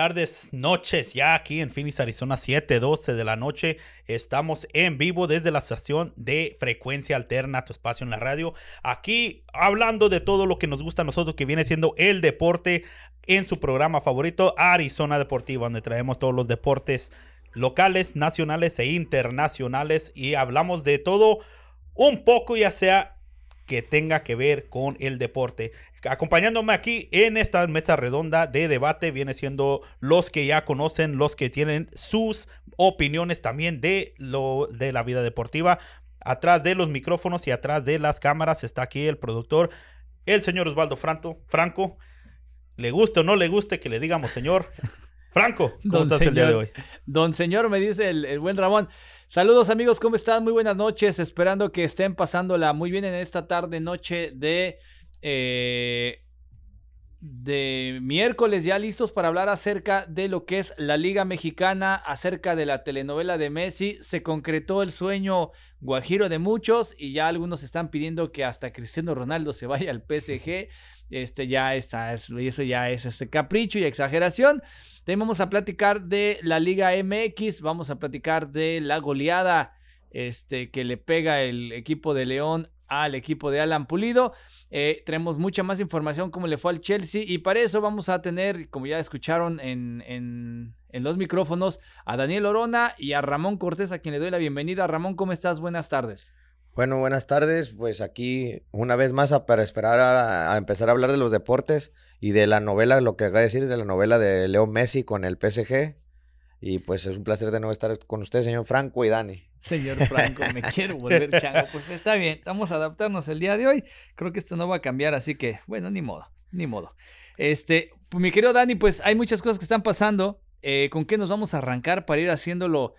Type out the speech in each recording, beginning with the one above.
Tardes, noches, ya aquí en Phoenix, Arizona, 7:12 de la noche. Estamos en vivo desde la estación de Frecuencia Alterna, tu espacio en la radio. Aquí hablando de todo lo que nos gusta a nosotros, que viene siendo el deporte en su programa favorito, Arizona Deportiva, donde traemos todos los deportes locales, nacionales e internacionales y hablamos de todo un poco, ya sea que tenga que ver con el deporte. Acompañándome aquí en esta mesa redonda de debate viene siendo los que ya conocen, los que tienen sus opiniones también de lo de la vida deportiva. Atrás de los micrófonos y atrás de las cámaras está aquí el productor, el señor Osvaldo Franco. Franco, le guste o no le guste que le digamos señor. Franco, ¿cómo Don estás señor, el día de hoy? Don señor, me dice el, el buen Ramón. Saludos amigos, ¿cómo están? Muy buenas noches. Esperando que estén pasándola muy bien en esta tarde, noche de, eh, de miércoles, ya listos para hablar acerca de lo que es la Liga Mexicana, acerca de la telenovela de Messi. Se concretó el sueño guajiro de muchos y ya algunos están pidiendo que hasta Cristiano Ronaldo se vaya al PSG. Este ya es, eso ya es este capricho y exageración. También vamos a platicar de la Liga MX, vamos a platicar de la goleada este, que le pega el equipo de León al equipo de Alan Pulido. Eh, tenemos mucha más información cómo le fue al Chelsea y para eso vamos a tener, como ya escucharon en, en, los micrófonos, a Daniel Orona y a Ramón Cortés, a quien le doy la bienvenida. Ramón, ¿cómo estás? Buenas tardes. Bueno, buenas tardes. Pues aquí una vez más para esperar a, a, empezar a hablar de los deportes y de la novela, lo que acaba de decir, de la novela de Leo Messi con el PSG. Y pues es un placer de nuevo estar con usted, señor Franco y Dani. Señor Franco, me quiero volver chango. Pues está bien, vamos a adaptarnos el día de hoy. Creo que esto no va a cambiar, así que, bueno, ni modo, ni modo. Este, pues, mi querido Dani, pues hay muchas cosas que están pasando. Eh, ¿Con qué nos vamos a arrancar para ir haciéndolo,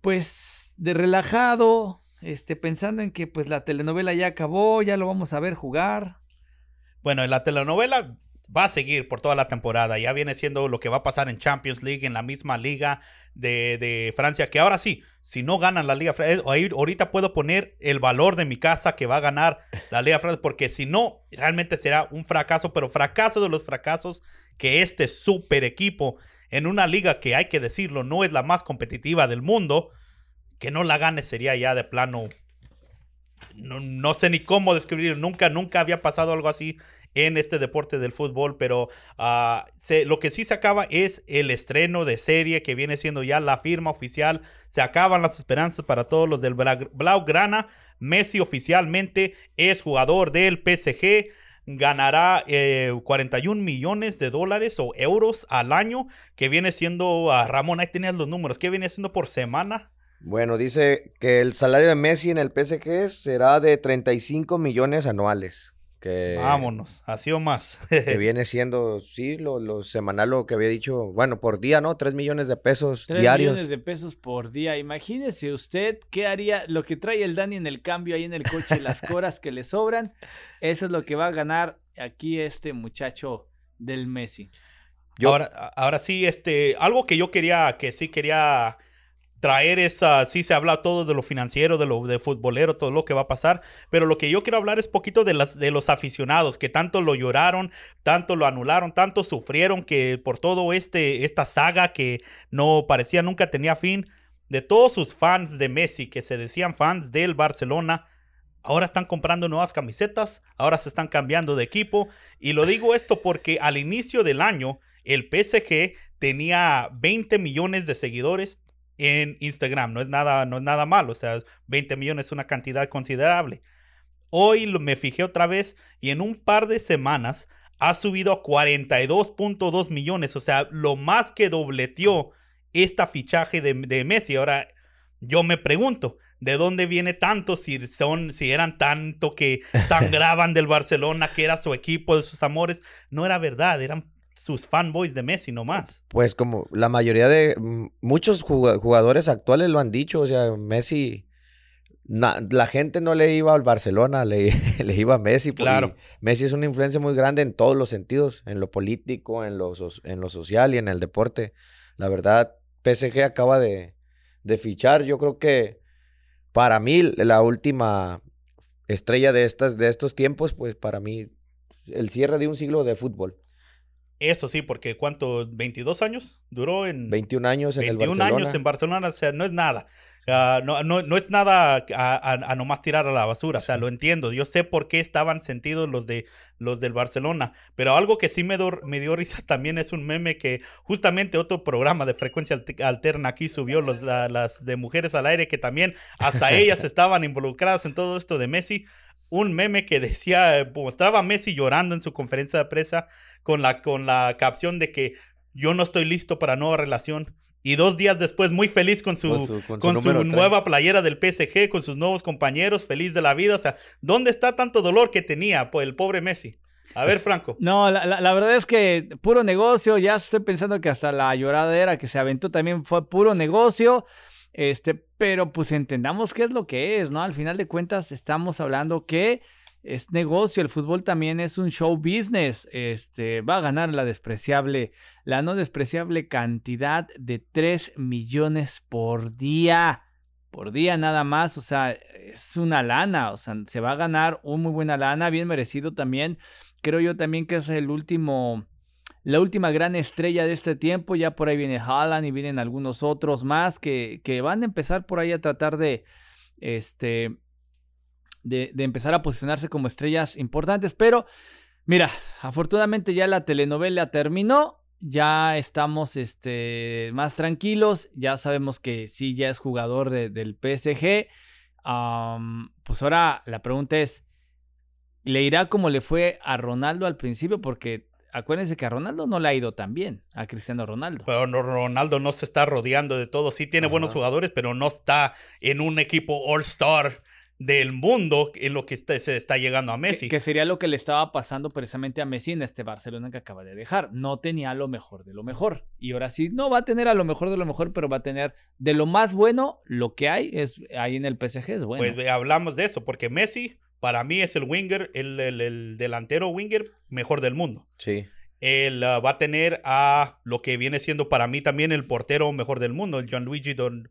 pues, de relajado? Este, pensando en que pues la telenovela ya acabó, ya lo vamos a ver jugar. Bueno, la telenovela va a seguir por toda la temporada. Ya viene siendo lo que va a pasar en Champions League, en la misma liga de, de Francia, que ahora sí, si no ganan la Liga Francia, ahorita puedo poner el valor de mi casa que va a ganar la Liga Francia, porque si no, realmente será un fracaso, pero fracaso de los fracasos que este super equipo en una liga que hay que decirlo, no es la más competitiva del mundo, que no la gane sería ya de plano. No, no sé ni cómo describir, nunca, nunca había pasado algo así en este deporte del fútbol, pero uh, lo que sí se acaba es el estreno de serie que viene siendo ya la firma oficial. Se acaban las esperanzas para todos los del Blaugrana. Messi oficialmente es jugador del PSG. Ganará eh, 41 millones de dólares o euros al año, que viene siendo, uh, Ramón, ahí tenías los números, ¿qué viene siendo por semana? Bueno, dice que el salario de Messi en el PSG será de 35 millones anuales. Que, Vámonos, así o más. que viene siendo, sí, lo, lo, semanal, lo que había dicho, bueno, por día, ¿no? 3 millones de pesos 3 diarios. millones de pesos por día. Imagínese usted qué haría, lo que trae el Dani en el cambio ahí en el coche, las coras que le sobran, eso es lo que va a ganar aquí este muchacho del Messi. Yo, ahora, ahora sí, este, algo que yo quería, que sí quería traer esa, sí se habla todo de lo financiero, de lo de futbolero, todo lo que va a pasar, pero lo que yo quiero hablar es poquito de, las, de los aficionados que tanto lo lloraron, tanto lo anularon, tanto sufrieron que por todo este, esta saga que no parecía nunca tenía fin, de todos sus fans de Messi que se decían fans del Barcelona, ahora están comprando nuevas camisetas, ahora se están cambiando de equipo, y lo digo esto porque al inicio del año, el PSG tenía 20 millones de seguidores, en Instagram. No es nada, no es nada malo. O sea, 20 millones es una cantidad considerable. Hoy me fijé otra vez y en un par de semanas ha subido a 42.2 millones. O sea, lo más que dobleteó esta fichaje de, de, Messi. Ahora, yo me pregunto, ¿de dónde viene tanto? Si son, si eran tanto que sangraban del Barcelona, que era su equipo, de sus amores. No era verdad, eran sus fanboys de Messi nomás. Pues como la mayoría de muchos jugadores actuales lo han dicho, o sea, Messi, na, la gente no le iba al Barcelona, le, le iba a Messi. Claro. Messi es una influencia muy grande en todos los sentidos, en lo político, en lo, en lo social y en el deporte. La verdad, PSG acaba de, de fichar, yo creo que para mí la última estrella de, estas, de estos tiempos, pues para mí el cierre de un siglo de fútbol. Eso sí, porque ¿cuánto? ¿22 años duró en 21 años en 21 el Barcelona. años en Barcelona? O sea, no es nada. Ah, no, no, no es nada a, a- a nomás tirar a la basura, o sea, lo entiendo. Yo sé por qué estaban sentidos los, de, los del Barcelona, pero algo que sí me, do- me dio risa también es un meme que justamente otro programa de frecuencia alter- alterna aquí subió, los, la- las de mujeres al aire, que también hasta ellas estaban involucradas en todo esto de Messi. Un meme que decía, mostraba a Messi llorando en su conferencia de prensa con la, con la capción de que yo no estoy listo para nueva relación. Y dos días después, muy feliz con su, Con su- con con su su, número tres. nueva playera del PSG, con sus nuevos compañeros, feliz de la vida. O sea, ¿dónde está tanto dolor que tenía pues, el pobre Messi? A ver, Franco. No, la, la- la verdad es que puro negocio. Ya estoy pensando que hasta la lloradera que se aventó también fue puro negocio. Este, pero pues entendamos qué es lo que es, ¿no? Al final de cuentas estamos hablando que es negocio, el fútbol también es un show business. Este, va a ganar la despreciable, la no despreciable cantidad de 3 millones por día. Por día nada más, o sea, es una lana, o sea, se va a ganar un muy buena lana, bien merecido también. Creo yo también que es el último, la última gran estrella de este tiempo. Ya por ahí viene Haaland y vienen algunos otros más que, que van a empezar por ahí a tratar de, este, de, de empezar a posicionarse como estrellas importantes. Pero, mira, afortunadamente ya la telenovela terminó. Ya estamos este, más tranquilos. Ya sabemos que sí, ya es jugador de- del PSG. Pues ahora la pregunta es, ¿le irá como le fue a Ronaldo al principio? Porque acuérdense que a Ronaldo no le ha ido tan bien, a Cristiano Ronaldo. Pero no- Ronaldo no se está rodeando de todo. Sí tiene buenos jugadores, pero no está en un equipo All-Star del mundo en lo que está- se está llegando a Messi. que sería lo que le estaba pasando precisamente a Messi en este Barcelona que acaba de dejar. No tenía lo mejor de lo mejor. Y ahora sí, no va a tener a lo mejor de lo mejor, pero va a tener de lo más bueno, lo que hay es ahí en el PSG es bueno. Pues hablamos de eso, porque Messi para mí es el winger, el, el- el delantero winger mejor del mundo. Sí. Él ah, va a tener a lo que viene siendo para mí también el portero mejor del mundo, el Gianluigi Don,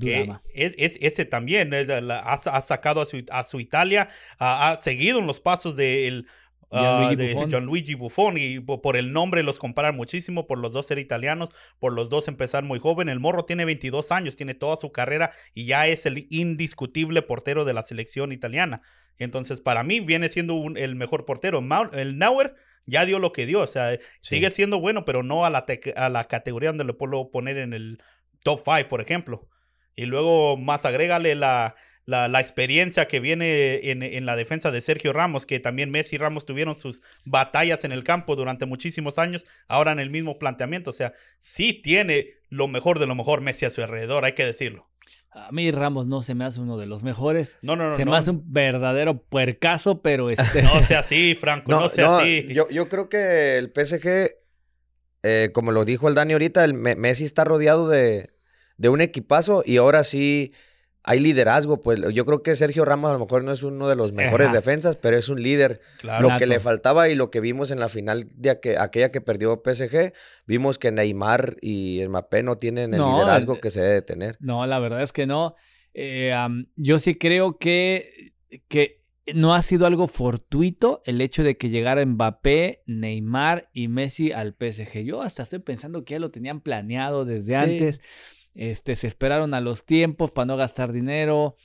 Que Durama. es, es- ese también es la- ha, ha sacado a su, a su Italia, ha, ha seguido en los pasos de, el, ah, Gianluigi de Buffon. Gianluigi Buffon y po- por el nombre los comparan muchísimo, por los dos ser italianos, por los dos empezar muy joven. El morro tiene 22 años, tiene toda su carrera y ya es el indiscutible portero de la selección italiana. Entonces, para mí viene siendo un- el mejor portero. El Nauer ya dio lo que dio, o sea, Sí. sigue siendo bueno, pero no a la, a la categoría donde lo puedo poner en el top 5, por ejemplo. Y luego más agrégale la, la, la experiencia que viene en, en la defensa de Sergio Ramos, que también Messi y Ramos tuvieron sus batallas en el campo durante muchísimos años, ahora en el mismo planteamiento. O sea, sí tiene lo mejor de lo mejor Messi a su alrededor, hay que decirlo. A mí Ramos no se me hace uno de los mejores. No, no, no. se no, me hace un verdadero puercaso, pero este... no sea así, Franco, no, sea así. Yo, yo creo que el PSG, eh, como lo dijo el Dani ahorita, el Me- Messi está rodeado de, de un equipazo y ahora sí hay liderazgo. Pues yo creo que Sergio Ramos a lo mejor no es uno de los mejores Ajá. defensas, pero es un líder. Claro. lo que le faltaba y lo que vimos en la final de aqu- aquella que perdió PSG, vimos que Neymar y Mbappé no tienen el No, liderazgo el- que se debe tener. No, la verdad es que no. Eh, yo sí creo que, que no ha sido algo fortuito el hecho de que llegara Mbappé, Neymar y Messi al PSG. Yo hasta estoy pensando que ya lo tenían planeado desde Sí. antes. Este, se esperaron a los tiempos para no gastar dinero.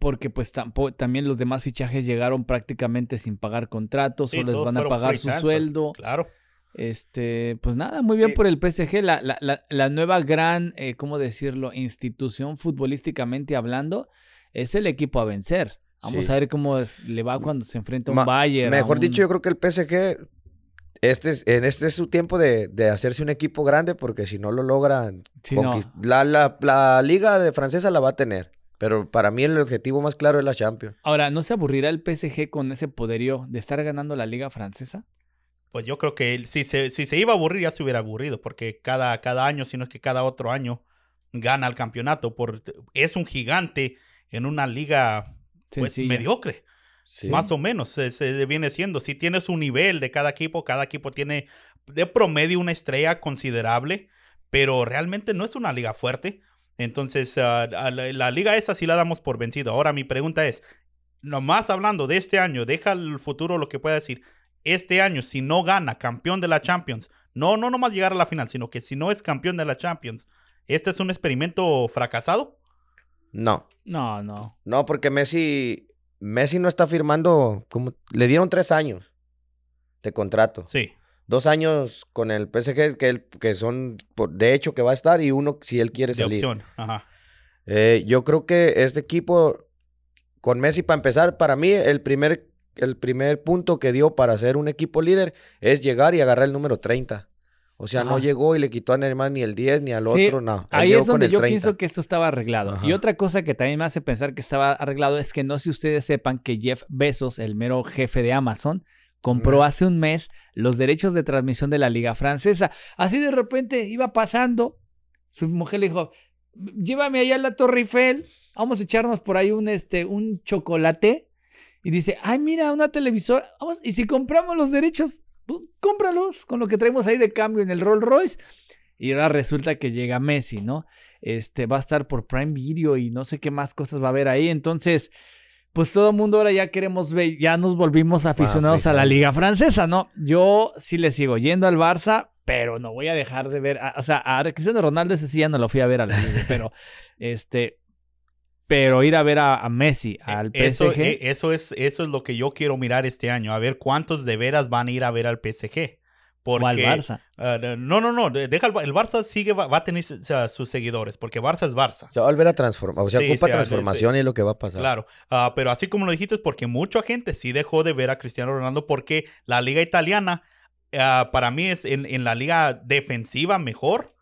Porque pues tampo- también los demás fichajes llegaron prácticamente sin pagar contratos, Sí, solo les van a pagar su sueldo. Claro. Este, pues nada, muy bien Eh, por el PSG, la, la, la, la nueva gran, eh, ¿cómo decirlo? Institución futbolísticamente hablando, es el equipo a vencer. Vamos Sí. a ver cómo es- le va cuando se enfrenta a un Ma- Bayern. Mejor un- dicho, yo creo que el PSG, este es, en este es su tiempo de, de hacerse un equipo grande, porque si no lo logran, Sí, no. la, la, la liga de francesa la va a tener. Pero para mí el objetivo más claro es la Champions. Ahora, ¿no se aburrirá el PSG con ese poderío de estar ganando la liga francesa? Pues yo creo que él, si, se, si se iba a aburrir, ya se hubiera aburrido, porque cada, cada año, si no es que cada otro año, gana el campeonato. Por, es un gigante en una liga pues, mediocre, Sí. más o menos. Se, se viene siendo. Si tienes un nivel de cada equipo, cada equipo tiene de promedio una estrella considerable, pero realmente no es una liga fuerte. Entonces, a la, la liga esa sí la damos por vencido. Ahora mi pregunta es, nomás hablando de este año, deja el futuro lo que pueda decir. este año, si no gana campeón de la Champions, no, no nomás llegar a la final, sino que si no es campeón de la Champions, ¿este es un experimento fracasado? No. No, no. No, porque Messi, Messi no está firmando, como, le dieron tres años de contrato. Sí. Dos años con el PSG, que, él- que son por- de hecho que va a estar, y uno si él quiere De salir. opción. Ajá. Eh, yo creo que este equipo, con Messi para empezar, para mí el primer, el primer punto que dio para ser un equipo líder es llegar y agarrar el número 30. O sea, no llegó y le quitó a Neymar ni el 10 ni al Sí, otro, no. Él Ahí es donde yo 30. pienso que esto estaba arreglado. Ajá. Y otra cosa que también me hace pensar que estaba arreglado es que no sé si ustedes sepan que Jeff Bezos, el mero jefe de Amazon, compró hace un mes los derechos de transmisión de la Liga Francesa. Así de repente iba pasando, su mujer le dijo, llévame allá a la Torre Eiffel, vamos a echarnos por ahí un, este, un chocolate. Y dice, ay, mira, una televisora, vamos, y si compramos los derechos, cómpralos con lo que traemos ahí de cambio en el Rolls Royce. Y ahora resulta que llega Messi, ¿no? Este va a estar por Prime Video y no sé qué más cosas va a haber ahí. Entonces, pues todo el mundo ahora ya queremos ver, ya nos volvimos aficionados a la. Liga Francesa, ¿no? Yo sí le sigo yendo al Barça, pero no voy a dejar de ver, a- o sea, a Cristiano Ronaldo ese sí ya no lo fui a ver a la Liga, pero este, pero ir a ver a, a Messi, al PSG. Eso, eh, eso, es, eso es lo que yo quiero mirar este año. A ver cuántos de veras van a ir a ver al PSG. Porque, o al Barça. ah, no, no, no. de- Deja el, el Barça sigue, va, va a tener o sea, sus seguidores. Porque Barça es Barça. Se va a volver a transformar. O sea, Sí, ocupa sí, ah, transformación y es lo que va a pasar. Claro, Ah, pero así como lo dijiste, es porque mucha gente sí dejó de ver a Cristiano Ronaldo porque la liga italiana para mí es en, en la liga defensiva mejor,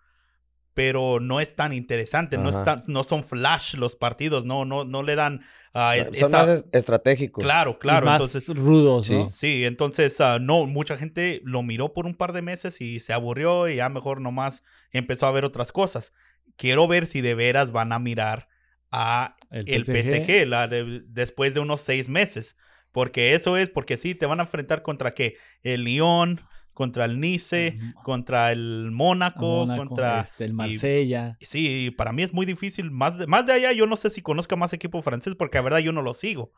pero no es tan interesante, no, es tan- no son flash los partidos, no, no, no le dan... ah, Son esa- más es- estratégicos. Claro, Y claro, más entonces... rudos, ¿no? Sí. Sí, entonces ah, no, mucha gente lo miró por un par de meses y se aburrió y ya mejor nomás empezó a ver otras cosas. Quiero ver si de veras van a mirar a el PSG, la de- después de unos seis meses. Porque eso es, porque sí, te van a enfrentar contra qué? El Lyon, contra el Nice, contra el Mónaco, Mónaco, contra... este, el y- Marsella. Sí, para mí es muy difícil. Más de, más de allá, yo no sé si conozca más equipo francés, porque la verdad yo no lo sigo.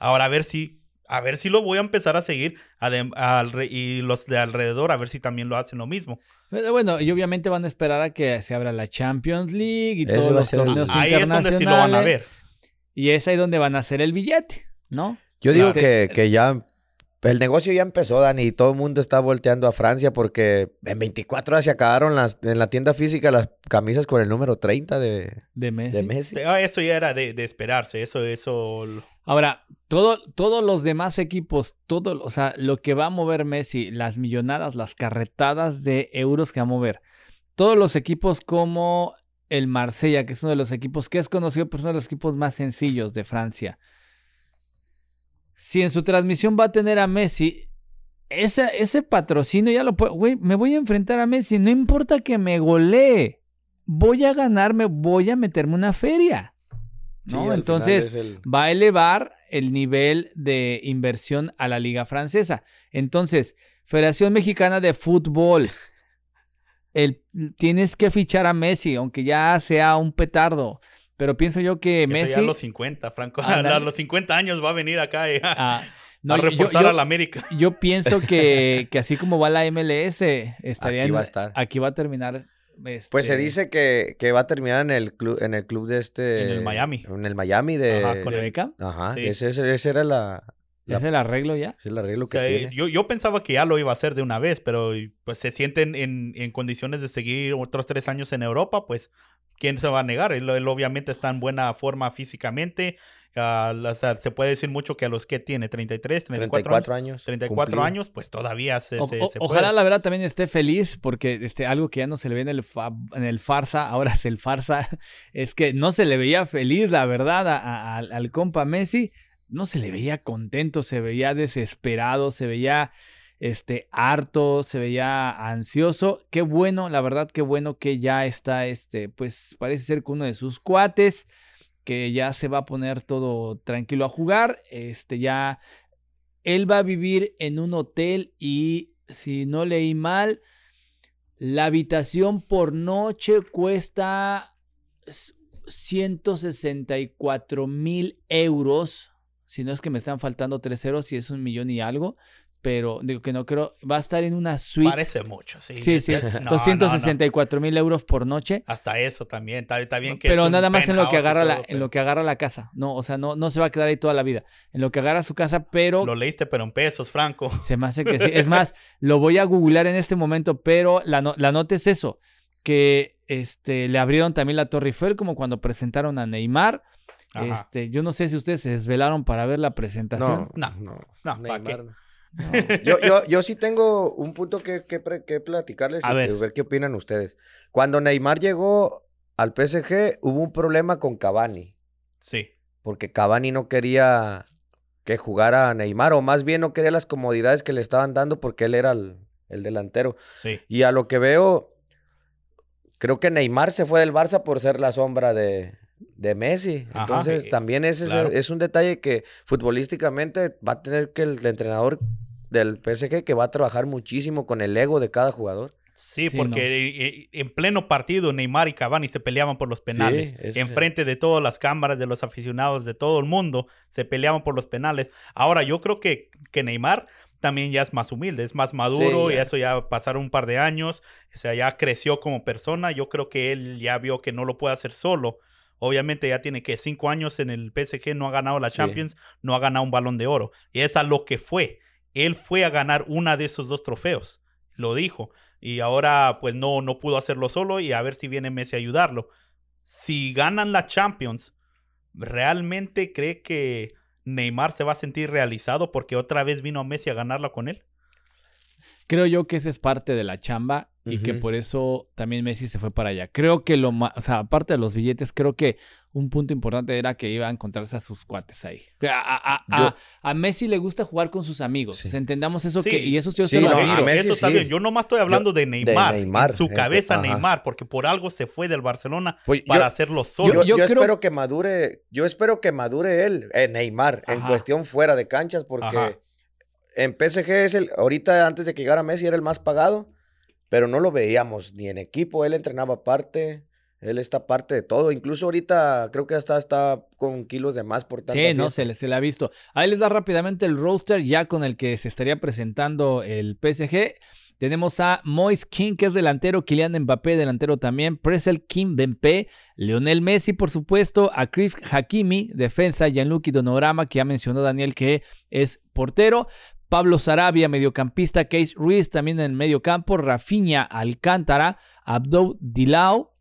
Ahora a ver si, a ver si lo voy a empezar a seguir adem- alre- y los de alrededor, a ver si también lo hacen lo mismo. Pero Bueno, y obviamente van a esperar a que se abra la Champions League y todos a los ser el- torneos Ahí es donde sí lo van a internacionales. ver. Y es ahí donde van a hacer el billete, ¿no? Yo digo Claro. que, que ya el negocio ya empezó, Dani, y todo el mundo está volteando a Francia porque en 24 horas se acabaron las, en la tienda física las camisas con el número 30 de, De Messi. de Messi. Ah, Eso ya era de, de esperarse, eso, eso... Ahora, todo, todos los demás equipos, todo, o sea, lo que va a mover Messi, las millonadas, las carretadas de euros que va a mover, todos los equipos como el Marsella, que es uno de los equipos que es conocido por uno de los equipos más sencillos de Francia. Si en su transmisión va a tener a Messi, ese, ese patrocinio ya lo puedo, güey, me voy a enfrentar a Messi, no importa que me golee, voy a ganarme, voy a meterme una feria. ¿no? Entonces, el- va a elevar el nivel de inversión a la liga francesa. Entonces, Federación Mexicana de Fútbol, el, tienes que fichar a Messi, aunque ya sea un petardo. Pero pienso yo que Eso Messi... ya a los 50, Franco. A los 50 años va a venir acá eh, a, ah, no, a reforzar yo- a la América. yo pienso que, que así como va la MLS, estaría Aquí va a estar. aquí va a terminar. Pues se este, dice que, que va a terminar en el club, en el club de este. En el Miami. En el Miami de. Ajá, con ¿de el- Beckham? Ajá, Sí. ese, ese, ese era la, la- ¿Es el arreglo ya? ese es el arreglo O que sea, tiene. yo, yo pensaba que ya lo iba a hacer de una vez, pero pues se sienten en, en condiciones de seguir otros tres años en Europa, pues ¿quién se va a negar? Él, él obviamente está en buena forma físicamente. ah, o sea, se puede decir mucho que a los que tiene 33, 34, 34 años, años. 34 cumplido. años, pues todavía se, O- se- o- se ojalá puede. la verdad también esté feliz porque este, algo que ya no se le ve en el, fa- en el farsa, ahora es el farsa, es que no se le veía feliz, la verdad, a- a- al, al compa Messi, no se le veía contento, se veía desesperado, se veía este, harto, se veía ansioso. Qué bueno, la verdad, qué bueno que ya está, este, pues parece ser que uno de sus cuates, que ya se va a poner todo tranquilo a jugar, este, ya él va a vivir en un hotel y si no leí mal, la habitación por noche cuesta s- 164 mil euros. Si no es que me están faltando tres ceros y es un millón y algo. Pero digo que no creo, va a estar en una suite. Parece mucho, sí. Sí, sí, No, no, no. 264 mil euros por noche. Hasta eso también. Está, está bien que Pero es nada más en lo que agarra la, en lo que agarra la casa. No, o sea, no, no se va a quedar ahí toda la vida. En lo que agarra su casa, pero Lo leíste, pero en pesos, Franco. se me hace que sí. Es más, lo voy a googlear en este momento, pero la, no- la nota es eso, que este, le abrieron también la Torre Eiffel, como cuando presentaron a Neymar. Ajá. Este, yo no sé si ustedes se desvelaron para ver la presentación. No, No, no, no, ¿pa' qué? No. Yo, yo, yo sí tengo un punto que, que, que platicarles A y ver qué opinan ustedes. Cuando Neymar llegó al PSG, hubo un problema con Cavani, Sí. porque Cavani no quería que jugara a Neymar, o más bien no quería las comodidades que le estaban dando porque él era el, el delantero. Sí. Y a lo que veo, creo que Neymar se fue del Barça por ser la sombra de, de Messi. Ajá, Entonces, eh, también ese es- claro. es, un detalle que futbolísticamente va a tener que el entrenador del PSG que va a trabajar muchísimo con el ego de cada jugador. Sí, Sí, porque eh, eh, en pleno partido Neymar y Cavani se peleaban por los penales. el- Enfrente de todas las cámaras, de los aficionados, de todo el mundo, se peleaban por los penales. Ahora, yo creo que, que Neymar también ya es más humilde, es más maduro Sí, y ya. eso ya pasaron un par de años. O sea, ya creció como persona. Yo creo que él ya vio que no lo puede hacer solo. Obviamente ya tiene que cinco años en el PSG, no ha ganado la Sí. Champions, no ha ganado un balón de oro. Y es a lo que fue. Él fue a ganar una de esos dos trofeos. Lo dijo. Y ahora pues no, no pudo hacerlo solo y a ver si viene Messi a ayudarlo. Si ganan la Champions, ¿realmente cree que Neymar se va a sentir realizado porque otra vez vino Messi a ganarla con él? Creo yo que esa es parte de la chamba y que por eso también Messi se fue para allá. Creo que lo más, o sea, aparte de los billetes, creo que un punto importante era que iba a encontrarse a sus cuates ahí. A, a- a- Yo- a- a Messi le gusta jugar con sus amigos. Sí. Entendamos eso Sí. que, y eso yo Sí, se lo no, a Messi eso está sí. bien. Yo nomás estoy hablando de Neymar. Neymar, en su eh, cabeza ajá. Neymar, porque por algo se fue del Barcelona Pues para yo- hacerlo solo. yo yo creo- espero que madure, yo espero que madure él, eh, Neymar, en cuestión fuera de canchas, porque Ajá. en PSG es el, ahorita antes de que llegara Messi era el más pagado, pero no lo veíamos ni en equipo, él entrenaba aparte, él está parte de todo, incluso ahorita creo que hasta está con kilos de más por tanta Sí, no, se le, se le ha visto. Ahí les da rápidamente el roster ya con el que se estaría presentando el PSG. Tenemos a Moise King, que es delantero, Kylian Mbappé, delantero también, Presel Kim Bempe, Leonel Messi, por supuesto, a Chris Hakimi, defensa, Gianluigi Donorama, que ya mencionó Daniel que es portero, Pablo Sarabia, mediocampista, Case Ruiz también en el mediocampo, Rafinha Alcántara, Abdou Dilao,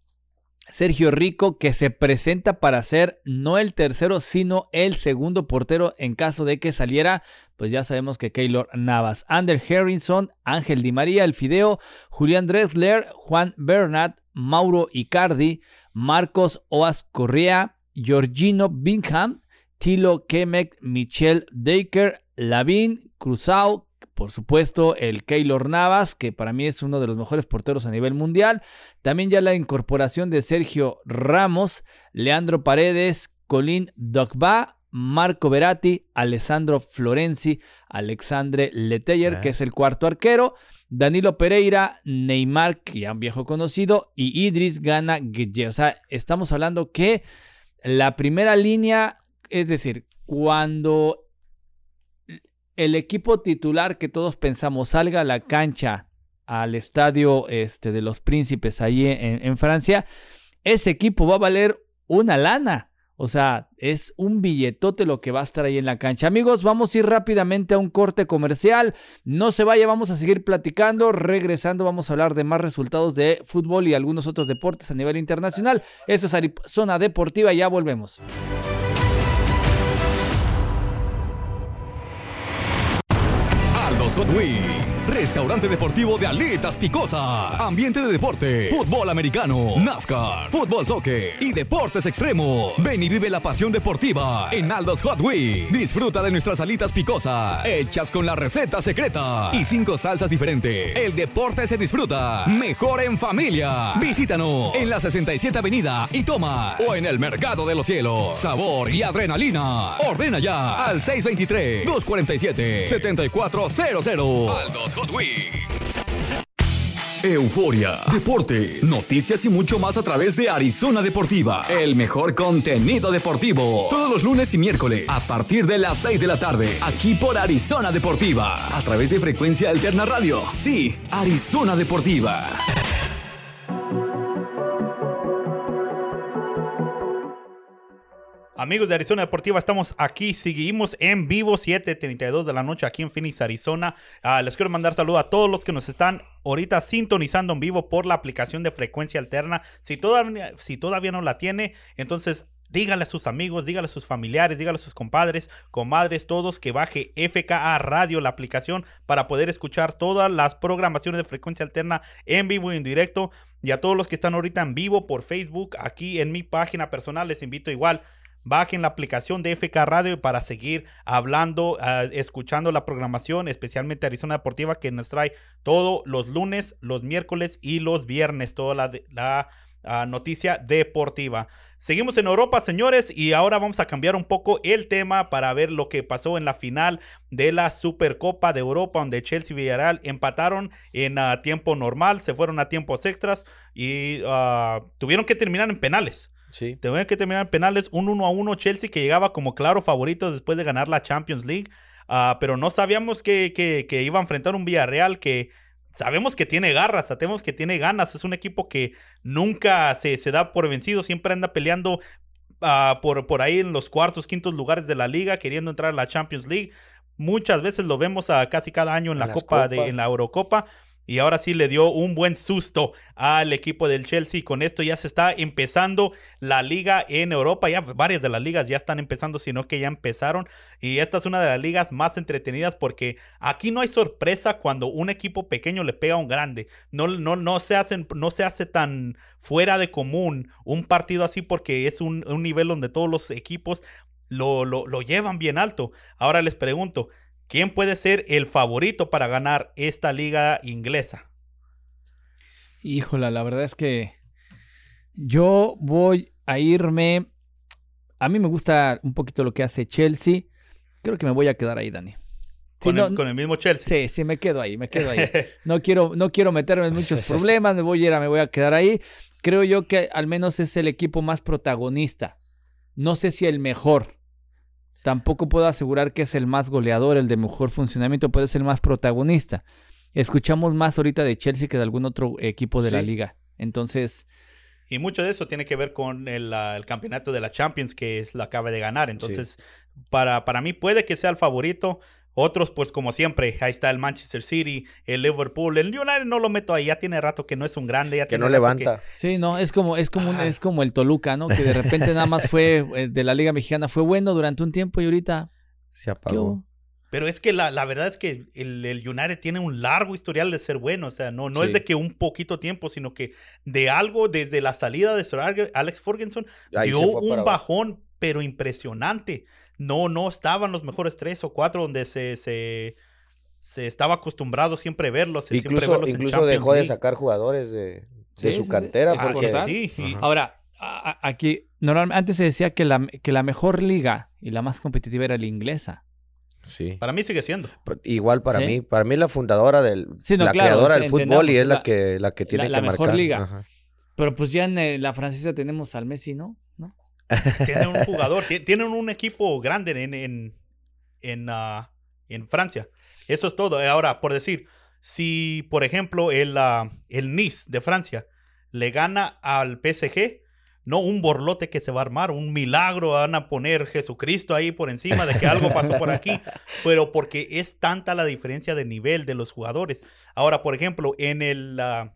Sergio Rico, que se presenta para ser no el tercero, sino el segundo portero en caso de que saliera, pues ya sabemos que Keylor Navas, Ander Harrison, Ángel Di María, El Fideo, Julián Drexler, Juan Bernat, Mauro Icardi, Marcos Oas Correa, Georgino Bingham, Tilo Kemek, Michel Daker, Lavin, Cruzao, por supuesto, el Keylor Navas, que para mí es uno de los mejores porteros a nivel mundial. También ya la incorporación de Sergio Ramos, Leandro Paredes, Colín Dogba, Marco Veratti, Alessandro Florenzi, Alexandre Leteyer, Ah. que es el cuarto arquero, Danilo Pereira, Neymar, que ya un viejo conocido, y Idris Gana Gueye. O sea, estamos hablando que la primera línea, es decir, cuando el equipo titular que todos pensamos salga a la cancha al estadio este, de los príncipes en, en Francia, ese equipo va a valer una lana. O sea, es un billetote lo que va a estar ahí en la cancha. Amigos, vamos a ir rápidamente a un corte comercial. No se vaya, vamos a seguir platicando. Regresando, vamos a hablar de más resultados de fútbol y algunos otros deportes a nivel internacional. Esto es Arizona Deportiva, ya volvemos. Aldos Hot Wings, restaurante deportivo de alitas picosas, ambiente de deporte, fútbol americano, NASCAR, fútbol soccer y deportes extremos. Ven y vive la pasión deportiva en Aldos Hot Wings. Disfruta de nuestras alitas picosas, hechas con la receta secreta y cinco salsas diferentes. El deporte se disfruta mejor en familia. Visítanos en la 67 Avenida y toma o en el Mercado de los Cielos. Sabor y adrenalina. Ordena ya al 623 247 7400. Aldos Euforia, deporte, noticias y mucho más a través de Arizona Deportiva. El mejor contenido deportivo. Todos los lunes y miércoles a partir de las 6 de la tarde. Aquí por Arizona Deportiva. A través de Frecuencia Alterna Radio. Sí, Arizona Deportiva. Amigos de Arizona Deportiva, estamos aquí, seguimos en vivo, 7.32 de la noche aquí en Phoenix, Arizona. Ah, les quiero mandar saludos a todos los que nos están ahorita sintonizando en vivo por la aplicación de frecuencia alterna. Si todavía, si todavía no la tiene, entonces dígale a sus amigos, dígale a sus familiares, dígale a sus compadres, comadres, todos que baje FKA Radio, la aplicación, para poder escuchar todas las programaciones de frecuencia alterna en vivo y en directo. Y a todos los que están ahorita en vivo por Facebook, aquí en mi página personal, les invito igual Bajen la aplicación de FK Radio para seguir hablando, ah, escuchando la programación, especialmente Arizona Deportiva, que nos trae todos los lunes, los miércoles y los viernes, toda la, ah, noticia deportiva. Seguimos en Europa, señores, y ahora vamos a cambiar un poco el tema para ver lo que pasó en la final de la Supercopa de Europa, donde Chelsea y Villarreal empataron en ah, tiempo normal, se fueron a tiempos extras y tuvieron que terminar en penales. Sí. Tuvieron que terminar en penales un 1 a 1 Chelsea que llegaba como claro favorito después de ganar la Champions League. Ah, pero no sabíamos que, que, iba a enfrentar un Villarreal que sabemos que tiene garras, sabemos que tiene ganas. Es un equipo que nunca se, se da por vencido, siempre anda peleando ah, por, por ahí en los cuartos, quintos lugares de la liga, queriendo entrar a la Champions League. Muchas veces lo vemos a casi cada año en la Copa, de, en la Eurocopa y ahora sí le dio un buen susto al equipo del Chelsea. Con esto ya se está empezando la liga en Europa. Ya varias de las ligas ya están empezando, sino que ya empezaron. Y esta es una de las ligas más entretenidas porque aquí no hay sorpresa cuando un equipo pequeño le pega a un grande. No, no, no, se, hacen, no se hace tan fuera de común un partido así porque es un, nivel donde todos los equipos lo, lo, lo llevan bien alto. Ahora les pregunto, ¿Quién puede ser el favorito para ganar esta liga inglesa? Híjola, la verdad es que yo voy a irme. A mí me gusta un poquito lo que hace Chelsea. Creo que me voy a quedar ahí, Dani. ¿Con, el, mismo Chelsea. Sí, sí, me quedo ahí, me quedo ahí. No quiero, no quiero meterme en muchos problemas, me voy a ir, me voy a quedar ahí. Creo yo que al menos es el equipo más protagonista. No sé si el mejor, Tampoco puedo asegurar que es el más goleador, el de mejor funcionamiento, puede ser el más protagonista. Escuchamos más ahorita de Chelsea que de algún otro equipo de la liga. Entonces... Y mucho de eso tiene que ver con el, campeonato de la Champions que es la acaba de ganar. Entonces, para, para mí puede que sea el favorito, otros, pues como siempre, ahí está el Manchester City, el Liverpool, el United no lo meto ahí, ya tiene rato que no es un grande, ya que no levanta. Sí, no, es como es como es como el Toluca, ¿no? Que de repente nada más fue eh, de la Liga Mexicana fue bueno durante un tiempo y ahorita se apagó. Pero es que la, la, verdad es que el, el, United tiene un largo historial de ser bueno. O sea, no, no es de que un poquito tiempo, sino que de algo desde la salida de Sir Alex Ferguson dio un bajón, pero impresionante no, no estaban los mejores tres o cuatro donde se, se, estaba acostumbrado siempre a verlos. Incluso, incluso dejó de sacar jugadores de, su cantera. Sí, Ahora, aquí, normalmente antes se decía que la, que la mejor liga y la más competitiva era la inglesa. Sí. Para mí sigue siendo. Igual para mí. Para mí la fundadora del... la creadora del fútbol y es la, que, la que tiene que marcar. La mejor liga. Pero pues ya en eh, la francesa tenemos al Messi, ¿no? Tienen un jugador, tienen un equipo grande en, en, en, ah, en, Francia. Eso es todo. Ahora, por decir, si por ejemplo el, uh, el Nice de Francia le gana al PSG, no un borlote que se va a armar, un milagro, van a poner Jesucristo ahí por encima de que algo pasó por aquí, pero porque es tanta la diferencia de nivel de los jugadores. Ahora, por ejemplo, en el... Ah,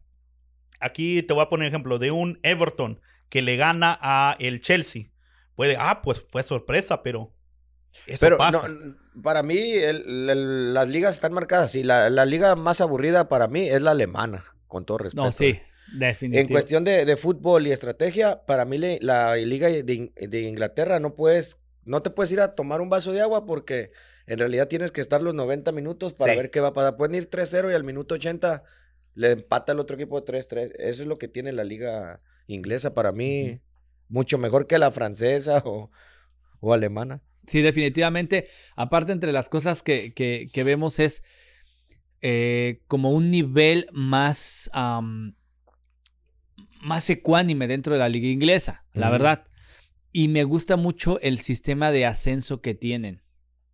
aquí te voy a poner ejemplo de un Everton que le gana a el Chelsea. Puede, ah, pues fue sorpresa, pero eso pasa. para mí, las ligas están marcadas Y La, liga más aburrida para mí es la alemana, con todo respeto. No, sí, definitivamente. En cuestión de, fútbol y estrategia, para mí la liga de, Inglaterra no puedes, no te puedes ir a tomar un vaso de agua porque en realidad tienes que estar los 90 minutos para ver qué va a pasar. Pueden ir 3-0 y al minuto 80 le empata el otro equipo de 3-3. Eso es lo que tiene la liga inglesa para mí, mucho mejor que la francesa o, o, alemana. Sí, definitivamente. Aparte, entre las cosas que, que, vemos es eh, como un nivel más, am, más ecuánime dentro de la liga inglesa, la verdad. Y me gusta mucho el sistema de ascenso que tienen.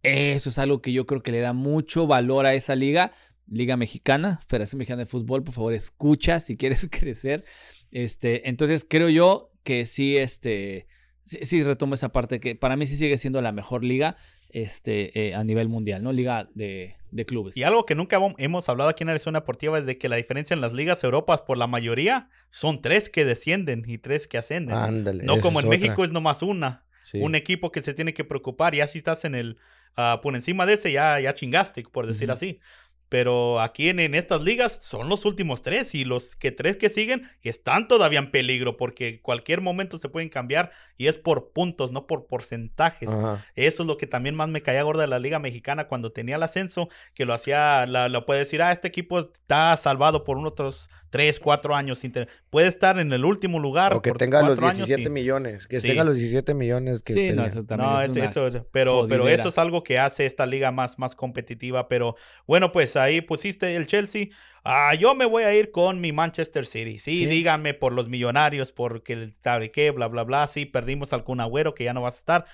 Eso es algo que yo creo que le da mucho valor a esa liga. Liga Mexicana, Federación Mexicana de Fútbol, por favor, escucha si quieres crecer. Este, entonces creo yo que sí, este, sí, sí retomo esa parte que para mí sí sigue siendo la mejor liga este, eh, a nivel mundial, ¿no? Liga de, de clubes. Y algo que nunca hemos hablado aquí en Arizona Deportiva es de que la diferencia en las ligas europas, por la mayoría, son tres que descienden y tres que ascienden. Ándale. no como en otra. México es nomás una. Sí. Un equipo que se tiene que preocupar. Ya si estás en el ah, por encima de ese, ya, ya chingaste, por decir Ujú. así. Pero aquí en, en estas ligas son los últimos tres y los que tres que siguen están todavía en peligro porque cualquier momento se pueden cambiar y es por puntos, no por porcentajes. Ajá. Eso es lo que también más me caía gorda de la Liga Mexicana cuando tenía el ascenso, que lo hacía, la, lo puede decir, ah, este equipo está salvado por unos otros 3, 4 años. sin tener- Puede estar en el último lugar. O que por tenga los cuatro años 17 y- millones. Que Sí. tenga los 17 millones que sí, no, eso también No, es es- una eso, es- pero, pero eso es algo que hace esta liga más, más competitiva. Pero bueno, pues ahí pusiste el Chelsea. Ah, yo me voy a ir con mi Manchester City. Sí, Sí. dígame por los millonarios, porque el sabe qué, bla, bla, bla. Sí, perdimos algún agüero que ya no vas a estar.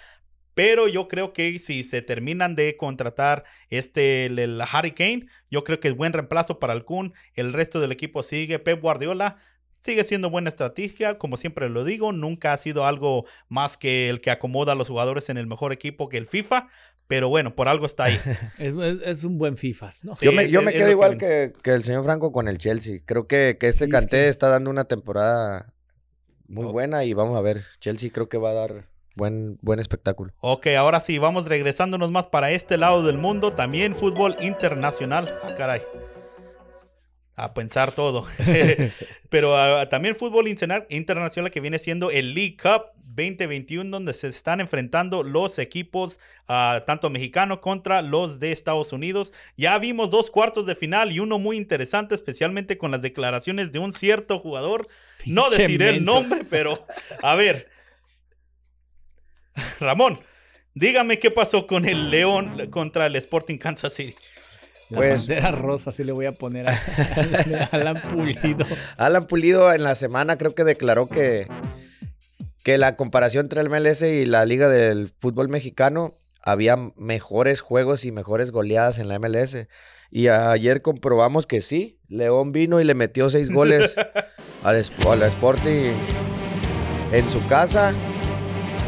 Pero yo creo que si se terminan de contratar este el, el Harry Kane, yo creo que es buen reemplazo para el Kun. El resto del equipo sigue. Pep Guardiola sigue siendo buena estrategia, como siempre lo digo, nunca ha sido algo más que el que acomoda a los jugadores en el mejor equipo que el FIFA, pero bueno, por algo está ahí. Es, es- es un buen FIFA, ¿no? Sí, Yo me, yo es- me es quedo igual que- que, que el señor Franco con el Chelsea. Creo que, que este Sí, Canté sí. está dando una temporada muy Oh. buena y vamos a ver. Chelsea creo que va a dar buen, buen espectáculo. Ok, ahora sí, vamos regresándonos más para este lado del mundo, también fútbol internacional. Ah, caray. A pensar todo. Pero ah, también fútbol interna- internacional que viene siendo el League Cup 2021, donde se están enfrentando los equipos, ah, tanto mexicanos contra los de Estados Unidos. Ya vimos dos cuartos de final y uno muy interesante, especialmente con las declaraciones de un cierto jugador. No deciré el nombre, pero a ver. Ramón, dígame qué pasó con el León contra el Sporting Kansas City. La Pues- bandera rosa sí le voy a poner a, a Alan Pulido. Alan Pulido en la semana creo que declaró que, que la comparación entre el MLS y la Liga del Fútbol Mexicano había mejores juegos y mejores goleadas en la MLS. Y ayer comprobamos que sí. León vino y le metió seis goles al, al Sporting en su casa.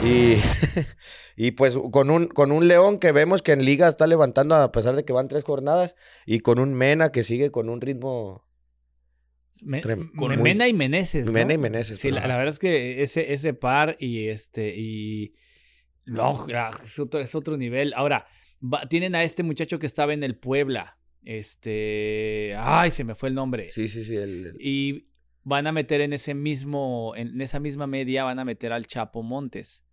Y, y pues con un, con un León que vemos que en liga está levantando a pesar de que van tres jornadas. Y con un Mena que sigue con un ritmo Me- muy- Mena y Meneses. ¿no? Mena y Meneses, Sí, la, verdad es que ese, ese par y este y no, ah, es otro, es otro nivel. Ahora, va- tienen a este muchacho que estaba en el Puebla. Este. Ay, se me fue el nombre. Sí, sí, sí. el- Y van a meter en ese mismo, en esa misma media, van a meter al Chapo Montes.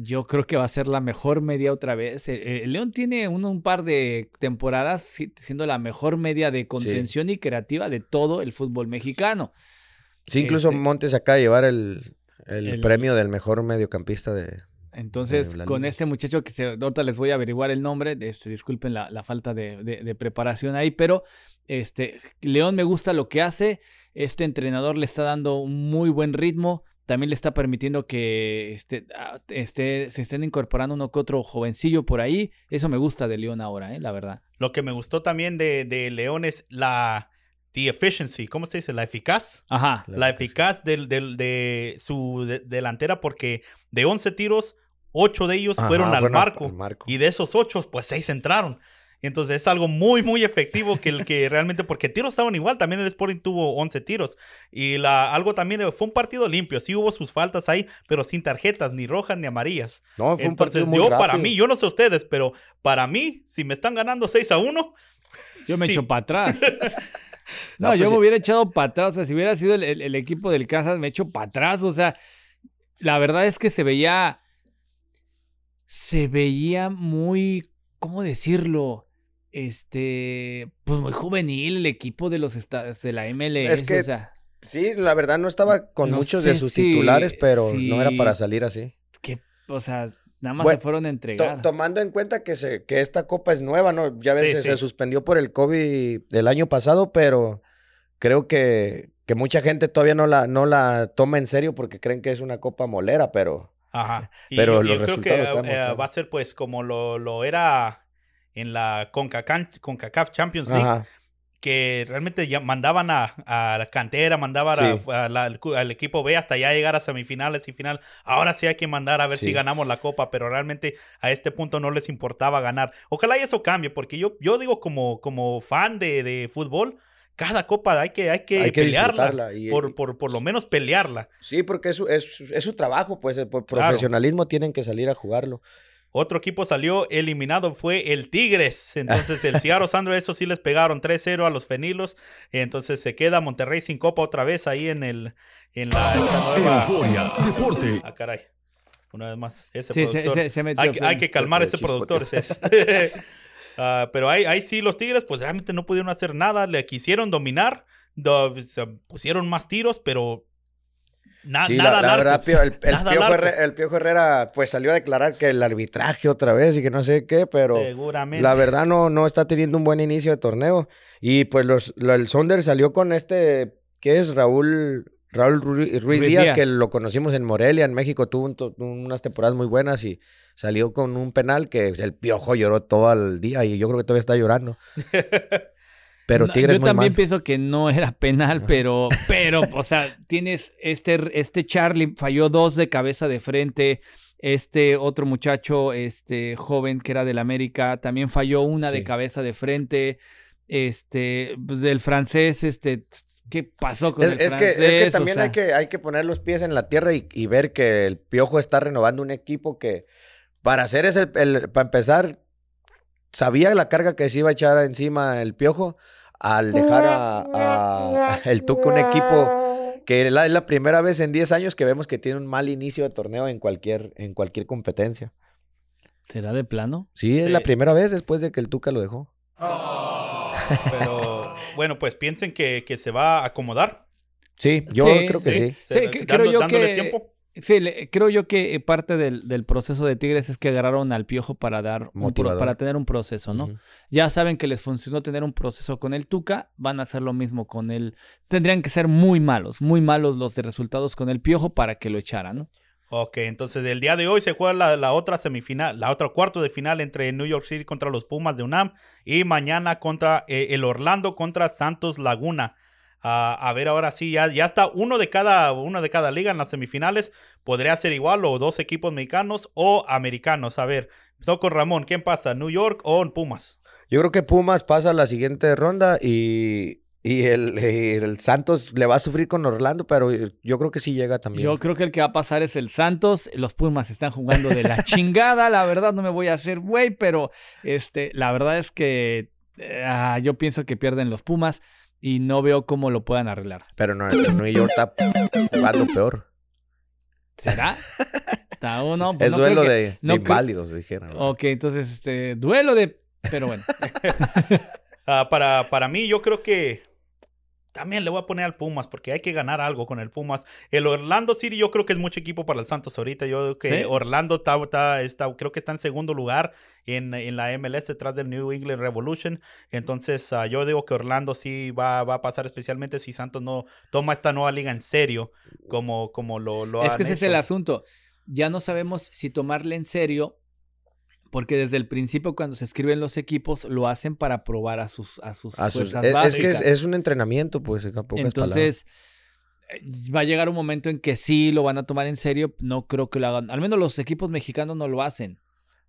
Yo creo que va a ser la mejor media otra vez. El, el León tiene un, un par de temporadas si- siendo la mejor media de contención y creativa de todo el fútbol mexicano. Sí, incluso Este- Montes acaba de llevar el, el El- premio del mejor mediocampista de... Entonces, con este muchacho que se, ahorita les voy a averiguar el nombre, este, disculpen la, la falta de, de- de preparación ahí, pero este, León me gusta lo que hace, este entrenador le está dando un muy buen ritmo, también le está permitiendo que este, ah, este, se estén incorporando uno que otro jovencillo por ahí, eso me gusta de León ahora, eh, la verdad. Lo que me gustó también de, de León es la the efficiency, ¿cómo se dice? La eficaz. Ajá, La eficaz del, del- de su de- delantera porque de 11 tiros, 8 de ellos Ajá, fueron al fueron marco. al marco. Y de esos 8, pues 6 entraron. Entonces es algo muy, muy efectivo que el que realmente, porque tiros estaban igual, también el Sporting tuvo 11 tiros. Y la, algo también, fue un partido limpio, sí hubo sus faltas ahí, pero sin tarjetas, ni rojas ni amarillas. No, fue un Entonces partido muy yo, para mí, yo no sé ustedes, pero para mí, si me están ganando 6 a 1, yo me sí. echo para atrás. No, No, yo pues me hubiera echado para atrás. O sea, si hubiera sido el, el- el equipo del Kansas, me echo para atrás. O sea, la verdad es que se veía. Se veía muy. ¿Cómo decirlo? Este. Pues muy juvenil el equipo de los estados de la MLS. Es que o sea, Sí, la verdad no estaba con No muchos de sus si- titulares, pero si- no era para salir así. que, o sea, Nada más Bueno, se fueron a To- entregar. tomando en cuenta que, se, que esta copa es nueva, ¿no? Ya Sí, ves, se- sí. se suspendió por el COVID del año pasado, pero creo que, que mucha gente todavía no la, no la toma en serio porque creen que es una copa molera, pero Ajá. Y Pero yo, los yo creo que eh, va a ser pues como lo, lo era en la CONCACAF, Champions League, ajá, que realmente ya mandaban a, a la cantera, mandaban a- Sí. a la- al, equipo B hasta ya llegar a semifinales y final. Ahora sí hay que mandar a ver si ganamos la copa, pero realmente a este punto no les importaba ganar. Ojalá y eso cambie, porque yo, yo digo como, como fan de, de fútbol, cada copa hay que, hay que, hay que pelearla. Y, Por, por, por lo menos pelearla. Sí, porque es su, es, su- es su trabajo, pues, por Claro. profesionalismo tienen que salir a jugarlo. Otro equipo salió eliminado, fue el Tigres. Entonces el Seattle Sandro, eso sí les pegaron 3-0 a los Fenilos. Entonces se queda Monterrey sin copa otra vez ahí en el en la nueva. Euforia, deporte, Ah, caray. Una vez más, ese Sí, productor. se- se metió. hay, que, hay que calmar a ese productor. este. Ah, pero ahí, ahí sí los Tigres pues realmente no pudieron hacer nada. Le quisieron dominar. do- se pusieron más tiros, pero na- sí, nada la, verdad, Pio- el, el Nada Piojo. Herrera, el Piojo Herrera, pues salió a declarar que el arbitraje otra vez y que no sé qué, pero Seguramente. la verdad no, no está teniendo un buen inicio de torneo. Y pues los, lo- el Sonder salió con este, ¿qué es? Raúl, Raúl Ru- Ruiz, Ruiz Díaz, Díaz. que lo conocimos en Morelia, en México, tuvo un unas temporadas muy buenas y salió con un penal que el Piojo lloró todo el día y yo creo que todavía está llorando. Pero No, Tigres Yo muy también mal. pienso que no era penal, pero, pero, o sea, tienes este, este Charlie falló dos de cabeza de frente. Este otro muchacho, este joven que era del América, también falló una de cabeza de frente. Este, pues, del francés, este, ¿qué pasó con Es, el es que, francés? es que O también sea, hay, que, hay que poner los pies en la tierra y, y ver que el Piojo está renovando un equipo que, para hacer es el, el- para empezar, sabía la carga que se iba a echar encima el Piojo al dejar a, a- el Tuca un equipo que la- es la primera vez en 10 años que vemos que tiene un mal inicio de torneo en cualquier, en cualquier competencia. ¿Será de plano? Sí, es Sí. la primera vez después de que el Tuca lo dejó. Pero bueno, pues piensen que, que se va a acomodar. Sí, yo Sí, creo que sí. Se- Sí, que- creo dando- yo dándole que- tiempo. Sí, le- creo yo que eh, parte del, del proceso de Tigres es que agarraron al piojo para dar un para tener un proceso, ¿no? Ya saben que les funcionó tener un proceso con el Tuca, van a hacer lo mismo con él. Tendrían que ser muy malos, muy malos los de resultados con el Piojo para que lo echaran, ¿no? Ok, entonces el día de hoy se juega la, la otra semifinal, la otra cuarto de final entre New York City contra los Pumas de UNAM y mañana contra eh, el Orlando contra Santos Laguna. A ver, ahora sí, ya, ya está uno de cada uno de cada liga en las semifinales. Podría ser igual o dos equipos mexicanos o americanos. A ver, empezó con Ramón. ¿Quién pasa? ¿New York o Pumas? Yo creo que Pumas pasa a la siguiente ronda y, y el, y el Santos le va a sufrir con Orlando, pero yo creo que sí llega también. Yo creo que el que va a pasar es el Santos. Los Pumas están jugando de la chingada. La verdad, no me voy a hacer güey, pero este, la verdad es que eh, ah, yo pienso que pierden los Pumas y no veo cómo lo puedan arreglar. Pero no, New York está jugando peor. ¿Será? Está uno, pues es no creo duelo que- de, de no inválidos, dijeron. ¿no? Ok, entonces, este, duelo de. Pero bueno. Ah, para, para mí, yo creo que también le voy a poner al Pumas porque hay que ganar algo con el Pumas. El Orlando City, yo creo que es mucho equipo para el Santos ahorita. Yo creo que ¿Sí? Orlando está, está- está- creo que está en segundo lugar en, en la MLS detrás del New England Revolution. Entonces, ah, yo digo que Orlando sí va, va a pasar, especialmente si Santos no toma esta nueva liga en serio, como, como lo, lo es han que ese es el asunto. Ya no sabemos si tomarle en serio, porque desde el principio, cuando se escriben los equipos, lo hacen para probar a sus, a sus, A sus- fuerzas es, es que es, básicas. es un entrenamiento, pues, en palabras. Entonces, eh, va a llegar un momento en que sí lo van a tomar en serio. No creo que lo hagan. Al menos los equipos mexicanos no lo hacen.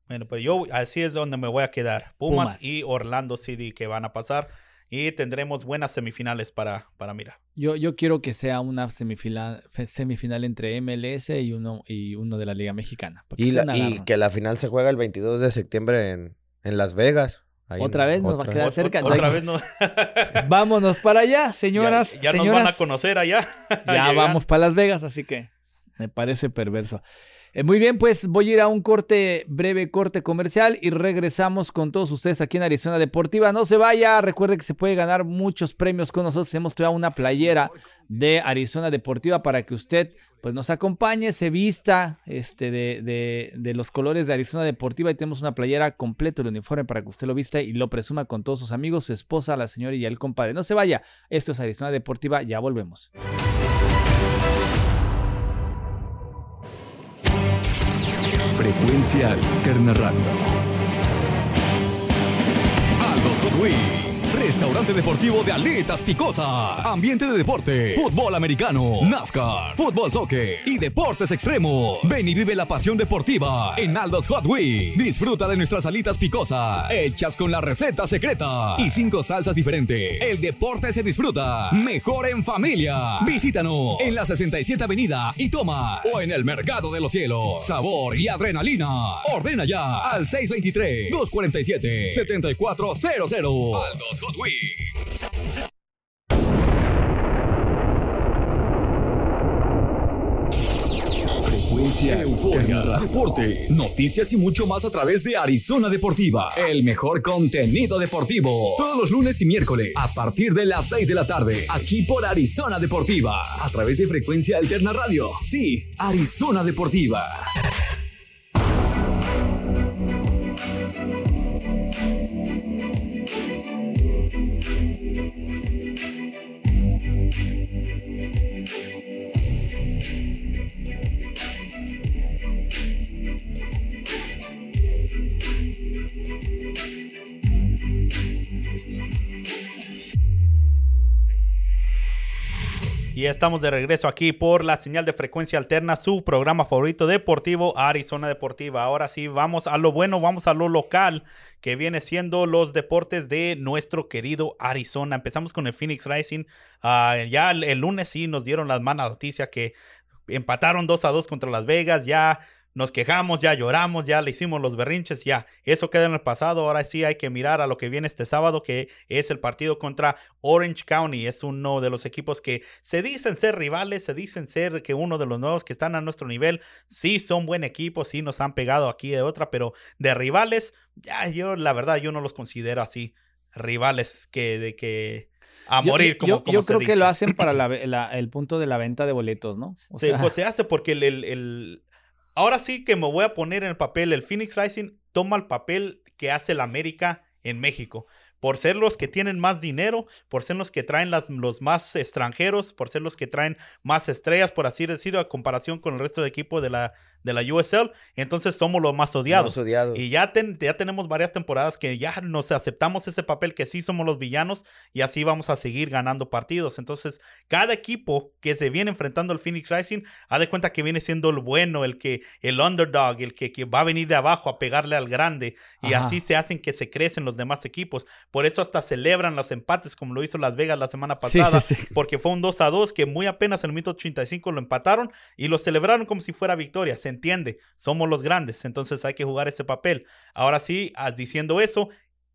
Bueno, pues yo así es donde me voy a quedar. Pumas, Pumas. y Orlando City que van a pasar. Y tendremos buenas semifinales para, para mirar. Yo, yo quiero que sea una semifinal, semifinal entre MLS y uno, y uno de la Liga Mexicana. y, la- y que la final se juega el 22 de septiembre en, en Las Vegas. Ahí Otra vez nos va a otra quedar vez. cerca. Otra Ya- vez no. Vámonos para allá, señoras. ya, ya nos van a conocer allá. Ya Llegar. vamos para Las Vegas, así que me parece perverso. Eh, muy bien, pues voy a ir a un corte, breve corte comercial y regresamos con todos ustedes aquí en Arizona Deportiva. No se vaya, recuerde que se puede ganar muchos premios con nosotros. Hemos traído una playera de Arizona Deportiva para que usted pues nos acompañe, se vista este, de, de, de, los colores de Arizona Deportiva y tenemos una playera completo el uniforme para que usted lo vista y lo presuma con todos sus amigos, su esposa, la señora y el compadre. No se vaya, esto es Arizona Deportiva, ya volvemos. Frecuencia Alterna Radio. Aldos Wheels. Restaurante Deportivo de Alitas Picosa. Ambiente de deporte. Fútbol americano. NASCAR. Fútbol soccer. Y deportes extremos. Ven y vive la pasión deportiva en Aldos Hot Wheels. Disfruta de nuestras alitas picosa. Hechas con la receta secreta. Y cinco salsas diferentes. El deporte se disfruta. Mejor en familia. Visítanos en la 67 Avenida y toma. O en el Mercado de los Cielos. Sabor y adrenalina. Ordena ya al 623-247-7400. Aldos Wheels. Frecuencia Euforia, deporte, noticias y mucho más a través de Arizona Deportiva, el mejor contenido deportivo. Todos los lunes y miércoles a partir de las 6 de la tarde, aquí por Arizona Deportiva, a través de Frecuencia Alterna Radio. Sí, Arizona Deportiva. Ya estamos de regreso aquí por la señal de frecuencia alterna, su programa favorito deportivo, Arizona Deportiva. Ahora sí, vamos a lo bueno, vamos a lo local, que viene siendo los deportes de nuestro querido Arizona. Empezamos con el Phoenix Rising. Uh, ya el, el, lunes sí nos dieron las malas noticias que empataron 2 a 2 contra Las Vegas. Ya nos quejamos, ya lloramos, ya le hicimos los berrinches, ya. Eso queda en el pasado. Ahora sí hay que mirar a lo que viene este sábado, que es el partido contra Orange County. Es uno de los equipos que se dicen ser rivales, se dicen ser que uno de los nuevos que están a nuestro nivel. Sí, son buen equipo, sí nos han pegado aquí de otra, pero de rivales, ya yo, la verdad, yo no los considero así. Rivales que de que a morir, yo, como, yo, como yo se creo dice. que lo hacen para la, la, el punto de la venta de boletos, ¿no? O Sí, sea, pues se hace porque el, el, el- Ahora sí que me voy a poner en el papel. El Phoenix Rising toma el papel que hace el América en México. Por ser los que tienen más dinero, por ser los que traen los más extranjeros, por ser los que traen más estrellas, por así decirlo, a comparación con el resto de equipo de la, de la USL. Entonces somos los más odiados. Y ya, ten- ya tenemos varias temporadas que ya nos aceptamos ese papel que sí somos los villanos y así vamos a seguir ganando partidos. Entonces, cada equipo que se viene enfrentando al Phoenix Rising, haz de cuenta que viene siendo el bueno, el que, el underdog, el que, que va a venir de abajo a pegarle al grande. Y Ajá. así se hacen que se crecen los demás equipos. Por eso hasta celebran los empates, como lo hizo Las Vegas la semana pasada. sí, sí. Porque fue un 2 a 2 que muy apenas en el minuto 85 lo empataron y lo celebraron como si fuera victoria. Se entiende, somos los grandes, entonces hay que jugar ese papel. Ahora sí, diciendo eso,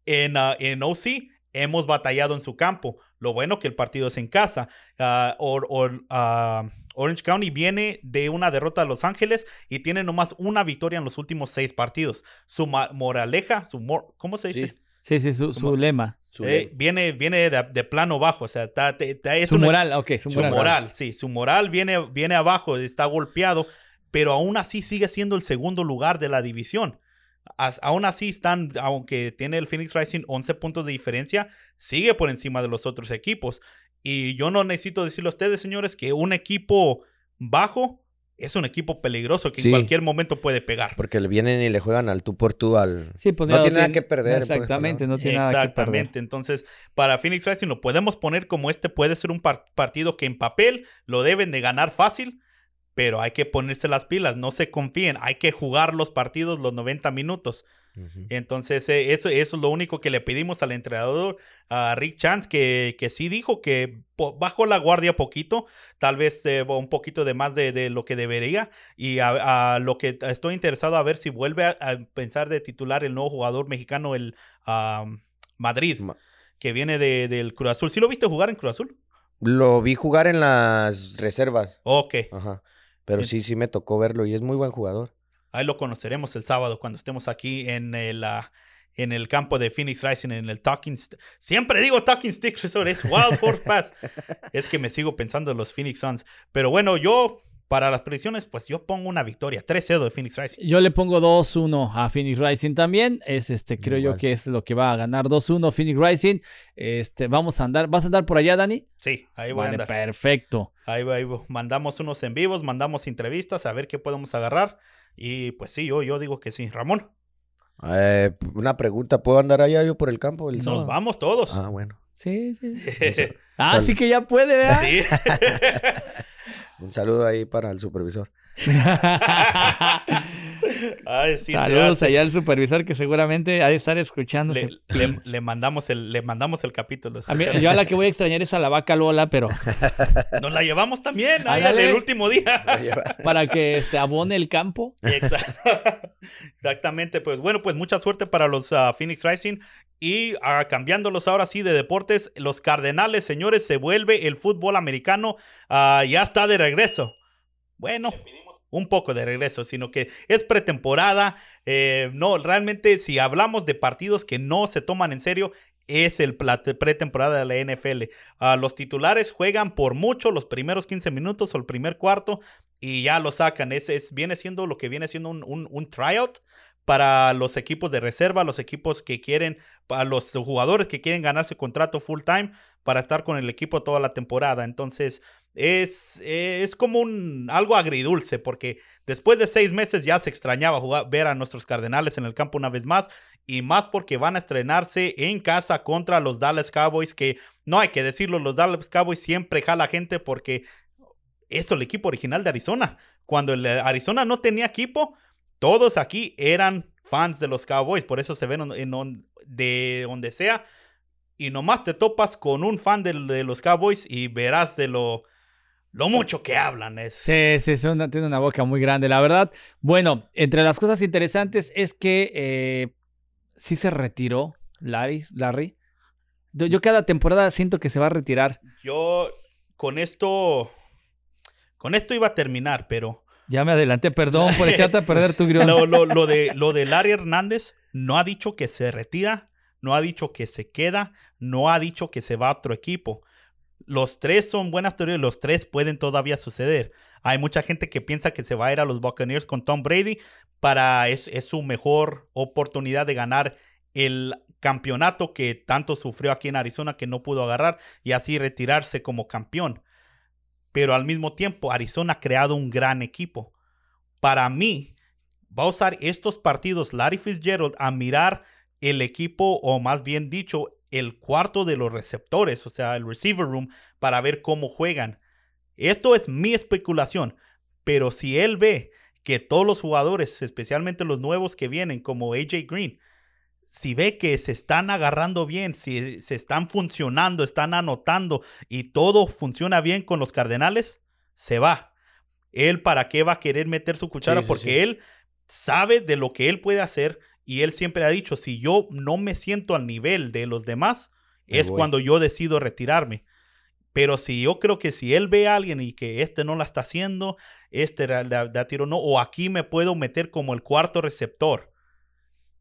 en, ah, en OC hemos batallado en su campo. Lo bueno que el partido es en casa. Ah, or- or- ah, Orange County viene de una derrota a Los Ángeles y tiene nomás una victoria en los últimos seis partidos. Su moraleja, su mor- ¿cómo se dice? Sí. sí, sí, su, su lema. Su- Eh, viene viene de, de plano bajo, o sea, te- es Su una- moral, ok, su su moral. moral, sí, su moral viene, viene abajo, está golpeado, pero aún así sigue siendo el segundo lugar de la división. As- aún así están, aunque tiene el Phoenix Rising 11 puntos de diferencia, sigue por encima de los otros equipos. Y yo no necesito decirle a ustedes, señores, que un equipo bajo es un equipo peligroso que Sí. en cualquier momento puede pegar. Porque le vienen y le juegan al tú por tú al... Sí, pues No ya tiene nada que perder, pues, Exactamente, ¿no? no tiene nada que perder. Exactamente. Entonces, para Phoenix Rising lo podemos poner como este puede ser un par- partido que en papel lo deben de ganar fácil, pero hay que ponerse las pilas, no se confíen, hay que jugar los partidos los 90 minutos. Entonces, eh, eso, eso es lo único que le pedimos al entrenador, a Rick Chance, que, que sí dijo que bajó la guardia poquito, tal vez eh, un poquito de más de, de lo que debería. Y a, a lo que estoy interesado a ver si vuelve a, a pensar de titular el nuevo jugador mexicano, el Madrid, Ma- que viene de- del Cruz Azul. ¿Sí lo viste jugar en Cruz Azul? Lo vi jugar en las reservas. Ok. Ajá. Pero sí, sí me tocó verlo y es muy buen jugador. Ahí lo conoceremos el sábado cuando estemos aquí en el, ah, en el campo de Phoenix Rising, en el Talking Siempre digo Talking Stick Resort, es Wild Horse Pass. es que me sigo pensando en los Phoenix Suns. Pero bueno, yo, para las predicciones, pues yo pongo una victoria. 3-0 de Phoenix Rising. Yo le pongo 2-1 a Phoenix Rising también. Es este, creo yo que es lo que va a ganar 2-1 Phoenix Rising. Este, vamos a andar. ¿Vas a andar por allá, Dani? Sí, ahí voy Vale, a andar. perfecto. Ahí va, ahí va. Mandamos unos en vivos, mandamos entrevistas, a ver qué podemos agarrar. Y pues sí, yo, yo digo que sí. Ramón, Eh, una pregunta, ¿puedo andar allá yo por el campo? El nos sábado? vamos todos. Ah, bueno. Sí, sí. sí. Ah, Sal- sí que ya puede, ¿verdad? Un saludo ahí para el supervisor. Ay, sí, se Saludos allá al supervisor que seguramente ha de estar escuchando. Le, le- le mandamos el, le mandamos el capítulo. A mí- yo a la que voy a extrañar es a la vaca Lola, pero Nos la llevamos también ahí el último día. para que este, abone el campo. Exactamente. Pues bueno, pues mucha suerte para los ah, Phoenix Rising. Y ah, cambiándolos ahora sí de deportes, los Cardenales, señores, se vuelve el fútbol americano. ah, ya está de regreso. Bueno, un poco de regreso, sino que es pretemporada. eh, no, realmente, si hablamos de partidos que no se toman en serio, es el pretemporada de la NFL. Ah, los titulares juegan por mucho los primeros 15 minutos o el primer cuarto y ya lo sacan. Es, es- viene siendo lo que viene siendo un, un tryout para los equipos de reserva, los equipos que quieren, para los jugadores que quieren ganarse contrato full time para estar con el equipo toda la temporada. Entonces, es, es como un algo agridulce porque después de seis meses ya se extrañaba ver a nuestros Cardenales en el campo una vez más y más porque van a estrenarse en casa contra los Dallas Cowboys que no hay que decirlo, los Dallas Cowboys siempre jala gente porque esto es el equipo original de Arizona. Cuando el Arizona no tenía equipo, todos aquí eran fans de los Cowboys, por eso se ven en, on- de donde sea. Y nomás te topas con un fan de, los Cowboys y verás de lo, lo mucho que hablan. Es, Sí, sí, es una- tiene una boca muy grande, la verdad. Bueno, entre las cosas interesantes es que eh, sí se retiró Larry. Larry. Yo, yo cada temporada siento que se va a retirar. Yo con esto, con esto iba a terminar, pero Ya me adelanté, perdón por echarte a perder tu grión. lo, lo- de, lo de Larry Hernández no ha dicho que se retira, no ha dicho que se queda, no ha dicho que se va a otro equipo. Los tres son buenas teorías, los tres pueden todavía suceder. Hay mucha gente que piensa que se va a ir a los Buccaneers con Tom Brady para es su mejor oportunidad de ganar el campeonato que tanto sufrió aquí en Arizona que no pudo agarrar y así retirarse como campeón. Pero al mismo tiempo Arizona ha creado un gran equipo. Para mí, va a usar estos partidos Larry Fitzgerald a mirar el equipo, o más bien dicho, el cuarto de los receptores, o sea, el receiver room, para ver cómo juegan. Esto es mi especulación, pero si él ve que todos los jugadores, especialmente los nuevos que vienen, como AJ Green, si ve que se están agarrando bien, si se están funcionando, están anotando y todo funciona bien con los Cardenales, se va. Él para qué va a querer meter su cuchara Sí, sí, porque sí. él sabe de lo que él puede hacer y él siempre ha dicho, si yo no me siento al nivel de los demás, Me es voy. cuando yo decido retirarme. Pero si yo creo que si él ve a alguien y que este no la está haciendo, este da, da- da tiro no, o aquí me puedo meter como el cuarto receptor.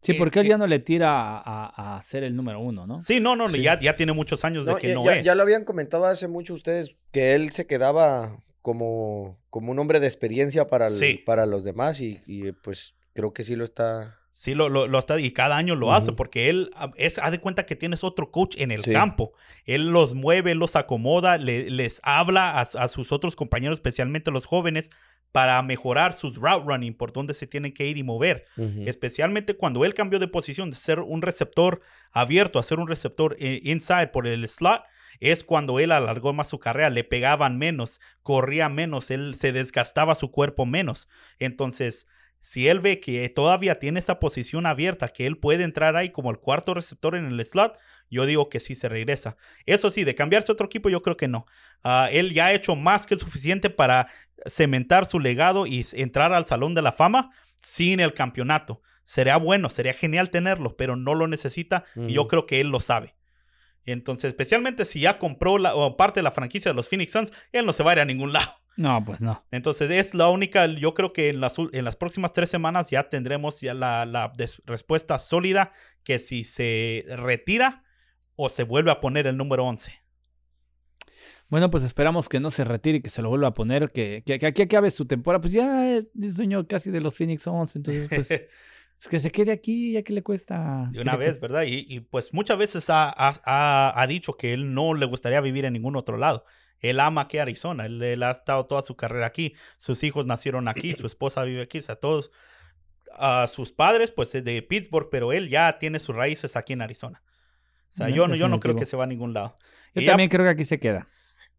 Sí, eh, porque él eh, ya no le tira a, a- a ser el número uno, ¿no? Sí, no, no, Sí. Ya, ya tiene muchos años de que ya, no ya- es. ya lo habían comentado hace mucho ustedes que él se quedaba como, como un hombre de experiencia para, el- Sí. para los demás y, y, pues creo que sí lo está. Sí, lo, lo, lo está y cada año lo hace porque él ah, es, haz de cuenta que tienes otro coach en el Sí. campo. Él los mueve, los acomoda, le- les habla a, a sus otros compañeros, especialmente los jóvenes, para mejorar sus route running, por dónde se tienen que ir y mover. Especialmente cuando él cambió de posición de ser un receptor abierto a ser un receptor eh, inside por el slot, es cuando él alargó más su carrera, le pegaban menos, corría menos, él se desgastaba su cuerpo menos. Entonces, si él ve que todavía tiene esa posición abierta, que él puede entrar ahí como el cuarto receptor en el slot, yo digo que sí se regresa. Eso sí, de cambiarse a otro equipo, yo creo que no. Ah, él ya ha hecho más que suficiente para cementar su legado y entrar al Salón de la Fama sin el campeonato. Sería bueno, sería genial tenerlo, pero no lo necesita y yo creo que él lo sabe. Entonces, especialmente si ya compró la, o parte de la franquicia de los Phoenix Suns, él no se va a ir a ningún lado. No, pues no. Entonces es la única, yo creo que en las, en las próximas tres semanas ya tendremos ya la, la respuesta sólida que si se retira o se vuelve a poner el número 11. Bueno, pues esperamos que no se retire y que se lo vuelva a poner, que, que, que aquí acabe su temporada. Pues ya es dueño casi de los Phoenix Suns, entonces pues es que se quede aquí, ya que le cuesta. De ¿qué una vez, cuesta? ¿verdad? Y, y, pues muchas veces ha, ha- ha- dicho que él no le gustaría vivir en ningún otro lado. Él ama aquí Arizona, él, él ha estado toda su carrera aquí, sus hijos nacieron aquí, su esposa vive aquí, o sea, todos, a sus padres pues es de Pittsburgh, pero él ya tiene sus raíces aquí en Arizona. O sea, yo, no- yo no creo que se va a ningún lado. Yo Y ya- también creo que aquí se queda.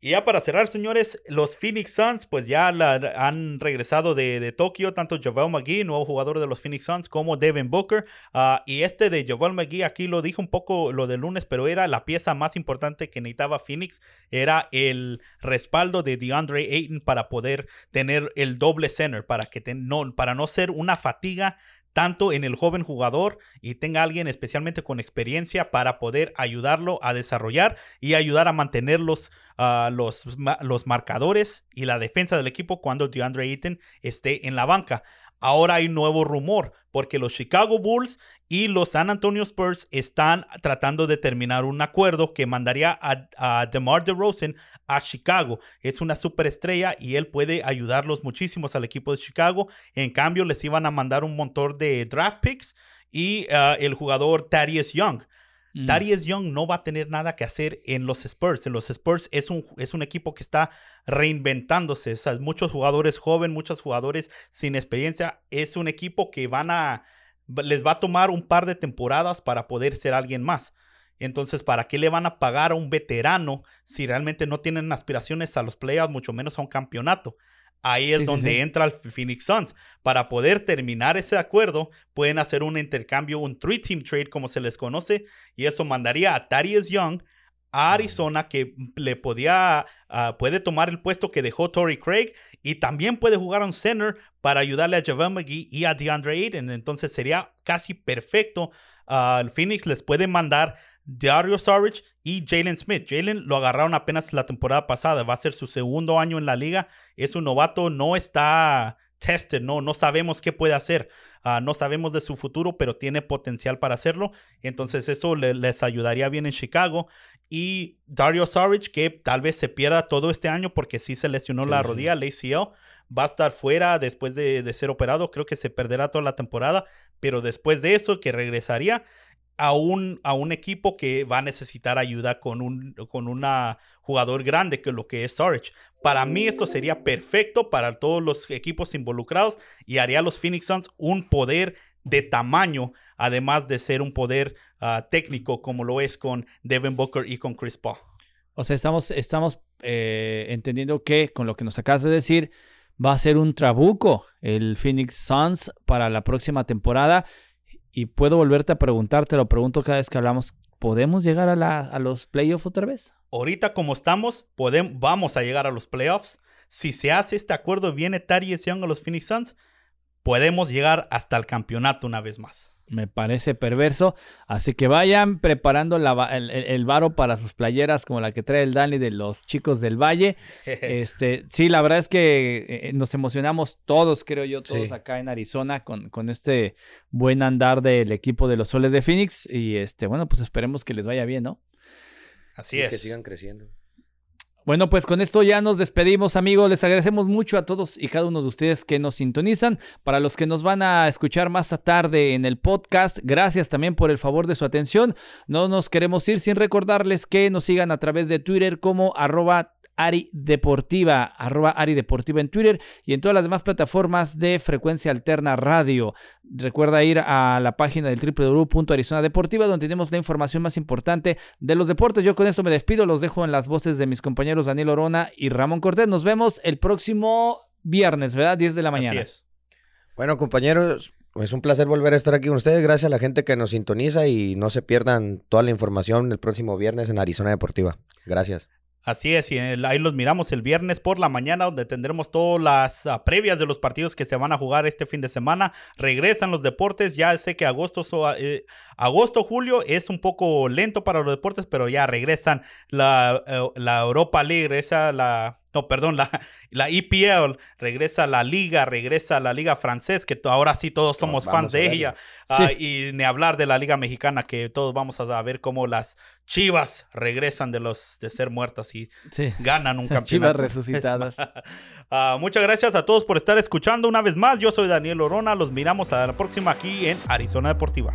y ya para cerrar, señores, los Phoenix Suns, pues ya la- han regresado de, de Tokio, tanto JaVale McGee, nuevo jugador de los Phoenix Suns, como Devin Booker. Ah, y este de JaVale McGee, aquí lo dijo un poco lo del lunes, pero era la pieza más importante que necesitaba Phoenix, era el respaldo de DeAndre Ayton para poder tener el doble center, para, que te- no, para no ser una fatiga tanto en el joven jugador y tenga alguien especialmente con experiencia para poder ayudarlo a desarrollar y ayudar a mantener los, ah, los, los marcadores y la defensa del equipo cuando DeAndre Ayton esté en la banca. Ahora hay nuevo rumor porque los Chicago Bulls y los San Antonio Spurs están tratando de terminar un acuerdo que mandaría a, a DeMar DeRozan a Chicago. Es una superestrella y él puede ayudarlos muchísimos al equipo de Chicago. En cambio, les iban a mandar un montón de draft picks y ah, el jugador Thaddeus Young. Mm. Darius Young no va a tener nada que hacer en los Spurs. En los Spurs es un, es un equipo que está reinventándose. O sea, muchos jugadores jóvenes, muchos jugadores sin experiencia. Es un equipo que van a les va a tomar un par de temporadas para poder ser alguien más. Entonces, ¿para qué le van a pagar a un veterano si realmente no tienen aspiraciones a los playoffs, mucho menos a un campeonato? Ahí es Sí, donde sí. entra el Phoenix Suns. Para poder terminar ese acuerdo, pueden hacer un intercambio, un three-team trade, como se les conoce, y eso mandaría a Thaddeus Young a Arizona, que le podía, ah, puede tomar el puesto que dejó Torrey Craig, y también puede jugar un center para ayudarle a JaVale McGee y a DeAndre Ayton. Entonces sería casi perfecto. Ah, el Phoenix les puede mandar Dario Saric y Jalen Smith. Jalen lo agarraron apenas la temporada pasada. Va a ser su segundo año en la liga. Es un novato, no está tested, no, no sabemos qué puede hacer. Ah, no sabemos de su futuro, pero tiene potencial para hacerlo. Entonces eso le- les ayudaría bien en Chicago. Y Dario Saric, que tal vez se pierda todo este año porque sí se lesionó Sí, la sí. rodilla, el ACL. Va a estar fuera después de, de ser operado. Creo que se perderá toda la temporada. Pero después de eso, que regresaría a un, a un equipo que va a necesitar ayuda con un con una jugador grande que lo que es Saric. Para mí esto sería perfecto para todos los equipos involucrados y haría a los Phoenix Suns un poder de tamaño, además de ser un poder ah, técnico como lo es con Devin Booker y con Chris Paul. O sea, estamos, estamos eh, entendiendo que con lo que nos acabas de decir, va a ser un trabuco el Phoenix Suns para la próxima temporada. Y puedo volverte a preguntar, te lo pregunto cada vez que hablamos, ¿podemos llegar a, la, a los playoffs otra vez? Ahorita como estamos, podemos, vamos a llegar a los playoffs. Si se hace este acuerdo, viene Tarius Young a los Phoenix Suns, podemos llegar hasta el campeonato una vez más. Me parece perverso. Así que vayan preparando la el, el- varo para sus playeras como la que trae el Dani de los chicos del Valle. Este, sí, la verdad es que eh, nos emocionamos todos, creo yo, todos Sí. acá en Arizona con, con este buen andar del equipo de los Soles de Phoenix. Y este, bueno, pues esperemos que les vaya bien, ¿no? Así Y es. Que sigan creciendo. Bueno, pues con esto ya nos despedimos, amigos. Les agradecemos mucho a todos y cada uno de ustedes que nos sintonizan. Para los que nos van a escuchar más tarde en el podcast, gracias también por el favor de su atención. No nos queremos ir sin recordarles que nos sigan a través de Twitter como arroba Ari Deportiva, arroba Ari Deportiva en Twitter y en todas las demás plataformas de Frecuencia Alterna Radio. Recuerda ir a la página del www.arizonadeportiva donde tenemos la información más importante de los deportes. Yo con esto me despido, los dejo en las voces de mis compañeros Daniel Orona y Ramón Cortés. Nos vemos el próximo viernes, ¿verdad? 10 de la mañana. Así es. Bueno, compañeros, es un placer volver a estar aquí con ustedes. Gracias a la gente que nos sintoniza y no se pierdan toda la información el próximo viernes en Arizona Deportiva. Gracias. Así es, y ahí los miramos el viernes por la mañana, donde tendremos todas las ah, previas de los partidos que se van a jugar este fin de semana. Regresan los deportes, ya sé que agosto, so- eh, agosto, julio es un poco lento para los deportes, pero ya regresan la, eh, la Europa League, regresa la no, perdón, la, la EPL, regresa a la liga, regresa a la liga francés, que ahora sí todos somos vamos fans de ella. Ah, y ni hablar de la liga mexicana, que todos vamos a ver cómo las chivas regresan de los de ser muertas y Sí. ganan un Chivas campeonato. resucitadas. Ah, muchas gracias a todos por estar escuchando una vez más. Yo soy Daniel Orona. Los miramos a la próxima aquí en Arizona Deportiva.